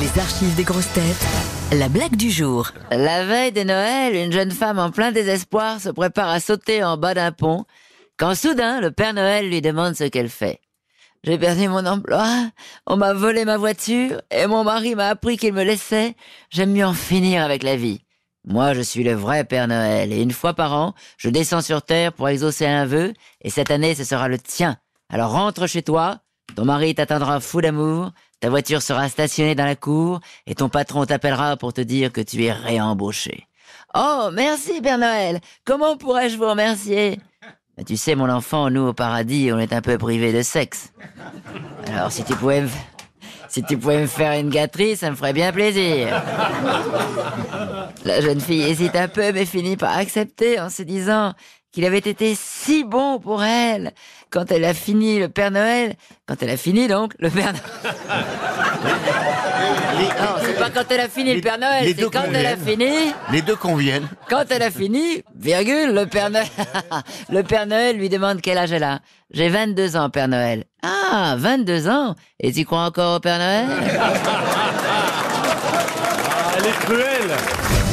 Les archives des grosses têtes. La blague du jour. La veille de Noël, une jeune femme en plein désespoir se prépare à sauter en bas d'un pont, quand soudain le Père Noël lui demande ce qu'elle fait. J'ai perdu mon emploi, on m'a volé ma voiture, et mon mari m'a appris qu'il me laissait. J'aime mieux en finir avec la vie. Moi, je suis le vrai Père Noël, et une fois par an, je descends sur Terre pour exaucer un vœu, et cette année, ce sera le tien. Alors rentre chez toi, ton mari t'attendra fou d'amour, ta voiture sera stationnée dans la cour, et ton patron t'appellera pour te dire que tu es réembauché. Oh, merci Père Noël. Comment pourrais-je vous remercier? Bah, Tu sais, mon enfant, nous au paradis, on est un peu privés de sexe. Alors si tu pouvais me... Si tu pouvais me faire une gâterie, ça me ferait bien plaisir. La jeune fille hésite un peu, mais finit par accepter en se disant qu'il avait été si bon pour elle quand elle a fini le Père Noël, quand elle a fini donc le Père Noël. Non, c'est pas quand elle a fini le Père Noël, c'est quand elle a fini. Les deux conviennent. Quand elle a fini, virgule, le Père Noël. le Père Noël lui demande quel âge elle a. J'ai 22 ans, Père Noël. Ah, 22 ans Et tu crois encore au Père Noël? Ah, Elle est cruelle